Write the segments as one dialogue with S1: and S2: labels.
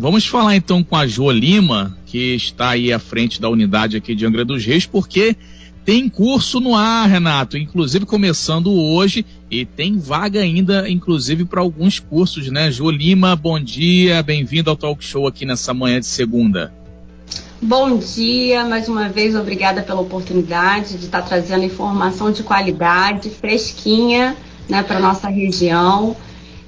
S1: Vamos falar então com a Jo Lima, que está aí à frente da unidade aqui de Angra dos Reis, porque tem curso no ar, Renato, inclusive começando hoje e tem vaga ainda, inclusive para alguns cursos, né? Jo Lima, bom dia, bem-vindo ao Talk Show aqui nessa manhã de segunda.
S2: Bom dia, mais uma vez, obrigada pela oportunidade de estar trazendo informação de qualidade, fresquinha, né, para nossa região.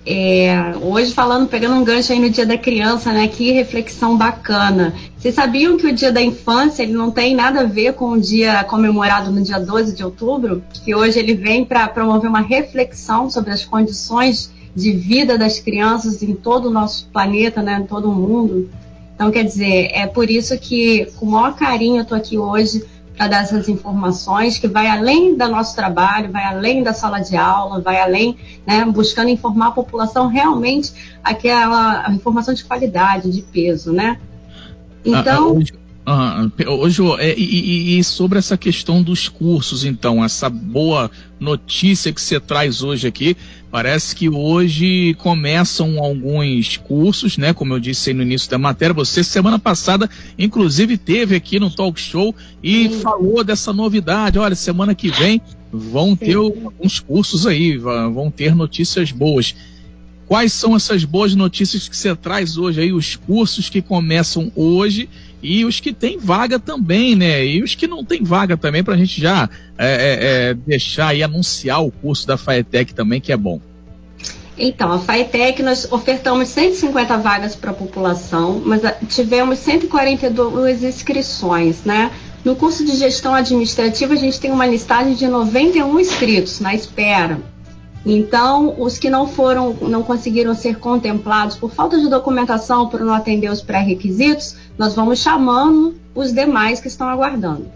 S2: É, hoje falando, pegando um gancho aí no Dia da Criança, né? Que reflexão bacana. Vocês sabiam que o Dia da Infância ele não tem nada a ver com o dia comemorado no dia 12 de outubro? Que hoje ele vem para promover uma reflexão sobre as condições de vida das crianças em todo o nosso planeta, né? Em todo o mundo. Então, quer dizer, é por isso que, com o maior carinho, eu estou aqui hoje para dar essas informações que vai além do nosso trabalho, vai além da sala de aula, vai além, né, buscando informar a população realmente aquela informação de qualidade, de peso, né?
S1: Então. Ah, hoje, ah, hoje é, e, e, sobre essa questão dos cursos, então, essa boa notícia que você traz hoje aqui, Parece que hoje começam alguns cursos, né? Como eu disse aí no início da matéria. Você, semana passada, inclusive, teve aqui no talk show e Sim. falou dessa novidade. Olha, semana que vem vão ter alguns cursos aí, vão ter notícias boas. Quais são essas boas notícias que você traz hoje aí? Os cursos que começam hoje e os que têm vaga também, né? E os que não têm vaga também, para a gente já é, é, é, deixar e anunciar o curso da FAETEC também, que é bom.
S2: Então, a FAETEC, nós ofertamos 150 vagas para a população, mas ah, tivemos 142 inscrições, né? No curso de gestão administrativa, a gente tem uma listagem de 91 inscritos na espera. Então, os que não foram, não conseguiram ser contemplados por falta de documentação, por não atender os pré-requisitos, nós vamos chamando os demais que estão aguardando.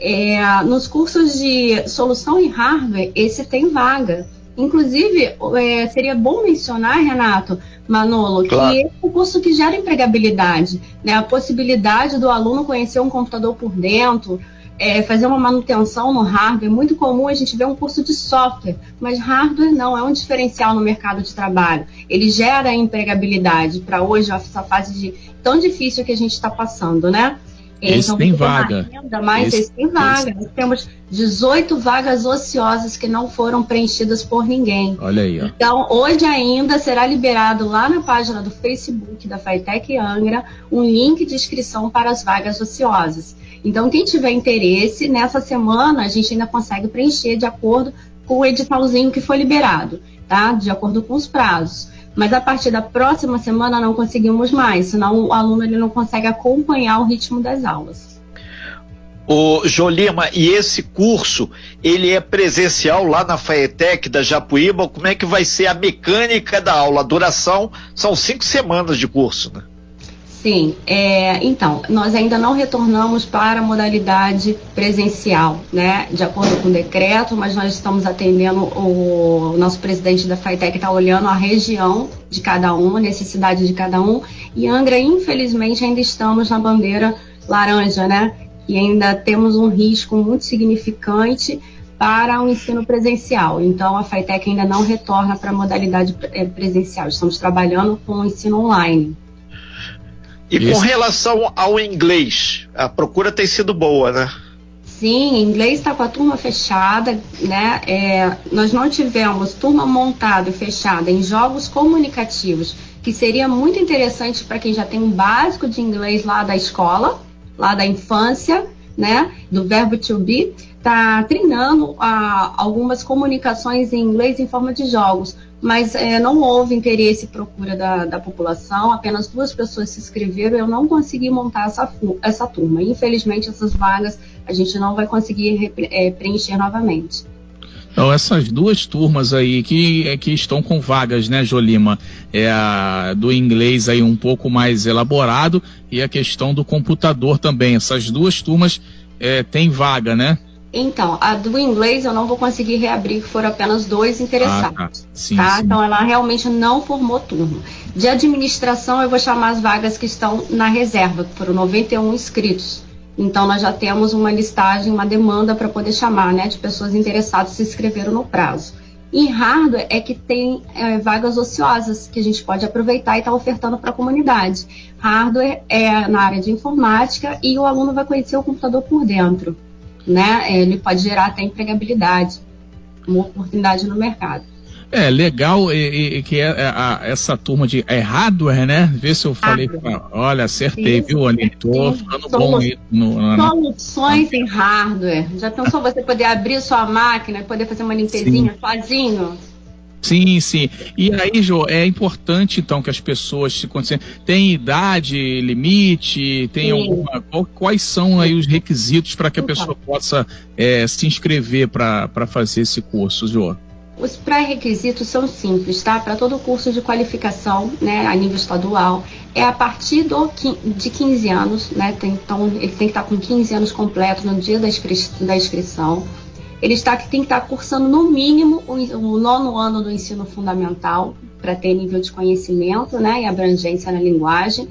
S2: É, nos cursos de solução em hardware, esse tem vaga. Inclusive, é, seria bom mencionar, Renato, Manolo, claro. que esse é um curso que gera empregabilidade, né? A possibilidade do aluno conhecer um computador por dentro, é, fazer uma manutenção no hardware. É muito comum a gente ver um curso de software, mas hardware não é um diferencial no mercado de trabalho. Ele gera empregabilidade para hoje, essa fase de tão difícil que a gente está passando, né?
S1: Esse então, tem vaga.
S2: Renda, mas esse, esse tem vaga. Esse... Nós temos 18 vagas ociosas que não foram preenchidas por ninguém.
S1: Olha aí. Ó.
S2: Então, hoje ainda será liberado lá na página do Facebook da Faitec Angra um link de inscrição para as vagas ociosas. Então, quem tiver interesse, nessa semana a gente ainda consegue preencher de acordo com o editalzinho que foi liberado, tá? De acordo com os prazos. Mas a partir da próxima semana não conseguimos mais, senão o aluno ele não consegue acompanhar o ritmo das aulas.
S3: O Jolima, e esse curso, ele é presencial lá na FAETEC da Japuíba? Como é que vai ser a mecânica da aula? A duração são cinco semanas de curso, né?
S2: Sim, é, então, nós ainda não retornamos para a modalidade presencial, né? De acordo com o decreto, mas nós estamos atendendo o, o nosso presidente da FAITEC está olhando a região de cada um, a necessidade de cada um. E Angra, infelizmente, ainda estamos na bandeira laranja, né? E ainda temos um risco muito significante para o ensino presencial. Então, a FAITEC ainda não retorna para a modalidade é, presencial. Estamos trabalhando com o ensino online.
S3: E Isso. com relação ao inglês, a procura tem sido boa, né?
S2: Sim, inglês está com a turma fechada, né? É, nós não tivemos turma montada e fechada em jogos comunicativos, que seria muito interessante para quem já tem um básico de inglês lá da escola, lá da infância, né? Do verbo to be, tá treinando ah, algumas comunicações em inglês em forma de jogos mas é, não houve interesse e procura da, da, população, apenas duas pessoas se inscreveram eu não consegui montar essa, essa turma. Infelizmente, essas vagas a gente não vai conseguir é, preencher novamente.
S1: Então, essas duas turmas aí que, é, que estão com vagas, né, Jolima? É a do inglês aí um pouco mais elaborado e a questão do computador também. Essas duas turmas é, têm vaga, né?
S2: Então, a do inglês eu não vou conseguir reabrir, foram apenas dois interessados. Ah, tá. Sim, tá? Sim. Então ela realmente não formou turno. De administração, eu vou chamar as vagas que estão na reserva, que foram 91 inscritos. Então nós já temos uma listagem, uma demanda para poder chamar, né, de pessoas interessadas que se inscreveram no prazo. Em hardware é que tem é, vagas ociosas que a gente pode aproveitar e estar tá ofertando para a comunidade. hardware é na área de informática e o aluno vai conhecer o computador por dentro. Né? Ele pode gerar até empregabilidade, uma oportunidade no mercado.
S1: É, legal e, e que é, é a, essa turma de é hardware, né? Vê se eu falei. olha, acertei, Isso, viu, Aline? Tô ficando bom aí.
S2: No, no, soluções em hardware. Já pensou você poder abrir sua máquina e poder fazer uma limpezinha Sim. sozinho?
S1: Sim, sim. E aí, Jô, é importante então que as pessoas se concentrem. Tem idade, limite, tem sim. alguma. Quais são aí os requisitos para que a pessoa possa é, se inscrever para fazer esse curso, Jô?
S2: Os pré-requisitos são simples, tá? Para todo curso de qualificação, né, a nível estadual, é a partir do, de 15 anos, né? Tem, então, ele tem que estar com 15 anos completos no dia da, inscri da inscrição. Ele está, tem que estar cursando, no mínimo, o, o nono ano do ensino fundamental, para ter nível de conhecimento né, e abrangência na linguagem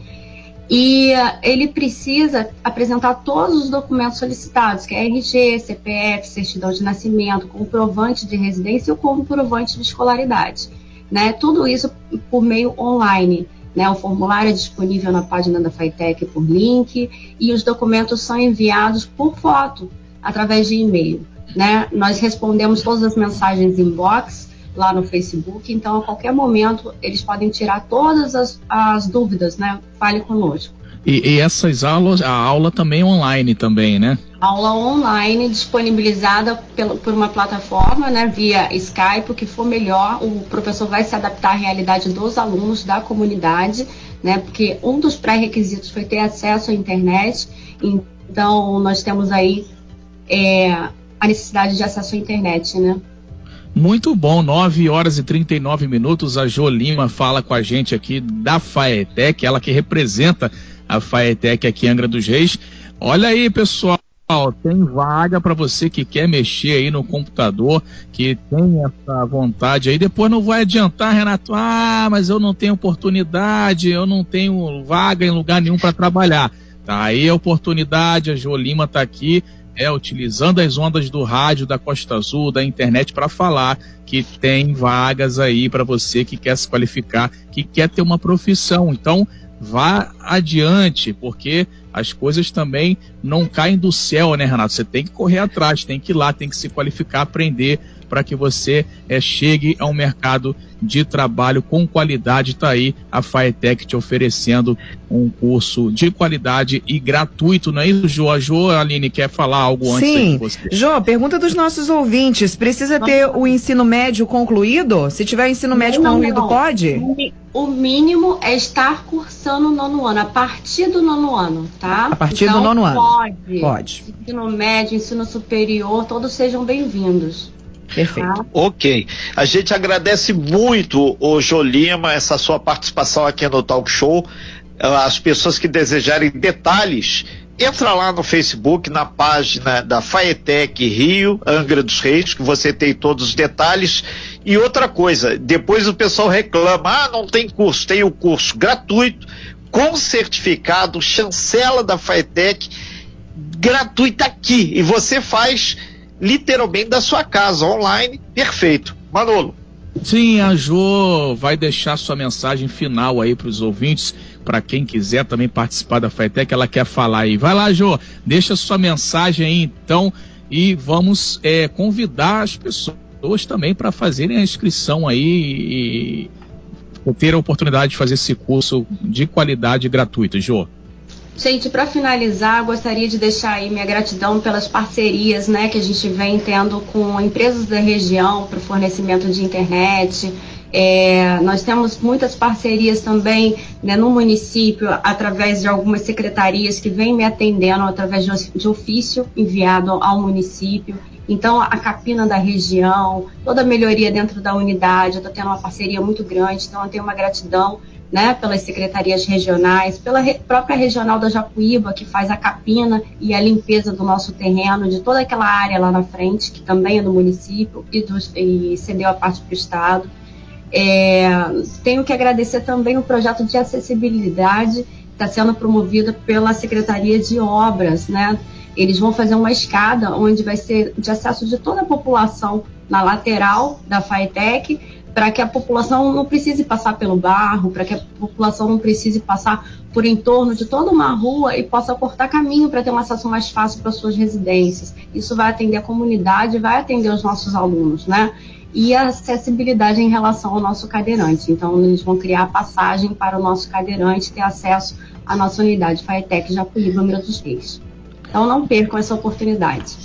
S2: e uh, ele precisa apresentar todos os documentos solicitados, que é RG, CPF, certidão de nascimento, comprovante de residência e o comprovante de escolaridade. Né? Tudo isso por meio online. Né? O formulário é disponível na página da FITEC por link e os documentos são enviados por foto, através de e-mail. Né? Nós respondemos todas as mensagens inbox lá no Facebook, então a qualquer momento eles podem tirar todas as, as dúvidas, né? Fale conosco.
S1: E, e, essas aulas, a aula também online também, né?
S2: Aula online disponibilizada pelo, por uma plataforma, né, via Skype, o que for melhor, o professor vai se adaptar à realidade dos alunos da comunidade, né, porque um dos pré-requisitos foi ter acesso à internet, então nós temos aí é, a necessidade de acesso à internet, né?
S1: Muito bom, 9 horas e 39 minutos. A Jo Lima fala com a gente aqui da Faetec, ela que representa a Faetec aqui em Angra dos Reis. Olha aí, pessoal. Tem vaga para você que quer mexer aí no computador, que tem essa vontade aí. Depois não vai adiantar, Renato. Ah, mas eu não tenho oportunidade, eu não tenho vaga em lugar nenhum para trabalhar. Tá aí a oportunidade, a Jo Lima está aqui é, utilizando as ondas do rádio, da Costa Azul, da internet para falar que tem vagas aí para você que quer se qualificar, que quer ter uma profissão. Então, vá adiante, porque as coisas também não caem do céu, né, Renato? Você tem que correr atrás, tem que ir lá, tem que se qualificar, aprender para que você é, chegue a um mercado de trabalho com qualidade. Está aí a Faetec te oferecendo um curso de qualidade e gratuito, não é isso, Jo? A Jo, a Aline, quer falar algo antes
S4: Sim. de você? Jo, pergunta dos nossos ouvintes: precisa ter o ensino médio concluído? Se tiver ensino médio não, concluído, não. pode?
S2: O mínimo é estar cursando o nono ano, a partir do nono ano, tá?
S4: A partir então, do nono ano.
S2: Pode. Pode. Ensino médio, ensino superior, todos sejam bem-vindos.
S3: Perfeito. Ah. Ok. A gente agradece muito, o Jolima, essa sua participação aqui no Talk Show. As pessoas que desejarem detalhes, entra lá no Facebook, na página da Faetec Rio, Angra dos Reis, que você tem todos os detalhes. E outra coisa, depois o pessoal reclama, ah, não tem curso, tem o curso gratuito, com certificado, chancela da Faetec, gratuita aqui. E você faz literalmente da sua casa, online, perfeito. Manolo.
S1: Sim, a Jo vai deixar sua mensagem final aí para os ouvintes, para quem quiser também participar da FETEC, ela quer falar aí. Vai lá, Jo, deixa sua mensagem aí então e vamos é, convidar as pessoas também para fazerem a inscrição aí e ter a oportunidade de fazer esse curso de qualidade gratuito, Jo.
S2: Gente, para finalizar, gostaria de deixar aí minha gratidão pelas parcerias né, que a gente vem tendo com empresas da região para o fornecimento de internet. É, nós temos muitas parcerias também né, no município, através de algumas secretarias que vêm me atendendo através de ofício enviado ao município. Então, a capina da região, toda a melhoria dentro da unidade, eu estou tendo uma parceria muito grande, então eu tenho uma gratidão né, pelas secretarias regionais, pela re própria regional da Japuíba, que faz a capina e a limpeza do nosso terreno, de toda aquela área lá na frente, que também é do município e, do, e cedeu a parte para o Estado. É, tenho que agradecer também o projeto de acessibilidade que está sendo promovido pela Secretaria de Obras, né? Eles vão fazer uma escada onde vai ser de acesso de toda a população na lateral da FAETEC para que a população não precise passar pelo barro, para que a população não precise passar por entorno de toda uma rua e possa cortar caminho para ter um acesso mais fácil para suas residências. Isso vai atender a comunidade, vai atender os nossos alunos, né? E a acessibilidade em relação ao nosso cadeirante. Então, eles vão criar a passagem para o nosso cadeirante ter acesso à nossa unidade FAETEC Japuí, número dos Reis. Então, não percam essa oportunidade.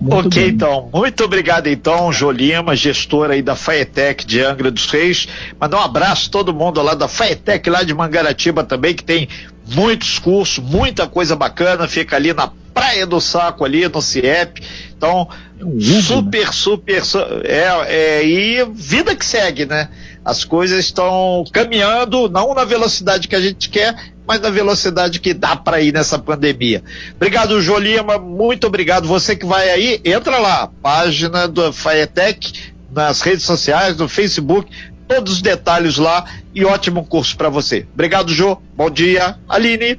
S3: Muito ok, bem. então. Muito obrigado, então, Jolima, gestora aí da Faetec de Angra dos Reis. Mandar um abraço a todo mundo lá da Faetec, lá de Mangaratiba também, que tem muitos cursos, muita coisa bacana. Fica ali na Praia do Saco, ali no CIEP. Então, é um super, né? super. É, é, e vida que segue, né? As coisas estão caminhando, não na velocidade que a gente quer, mas na velocidade que dá para ir nessa pandemia. Obrigado, Jolima, muito obrigado. Você que vai aí, entra lá, página do Faetec, nas redes sociais, no Facebook, todos os detalhes lá e ótimo curso para você. Obrigado, Jô. Bom dia, Aline.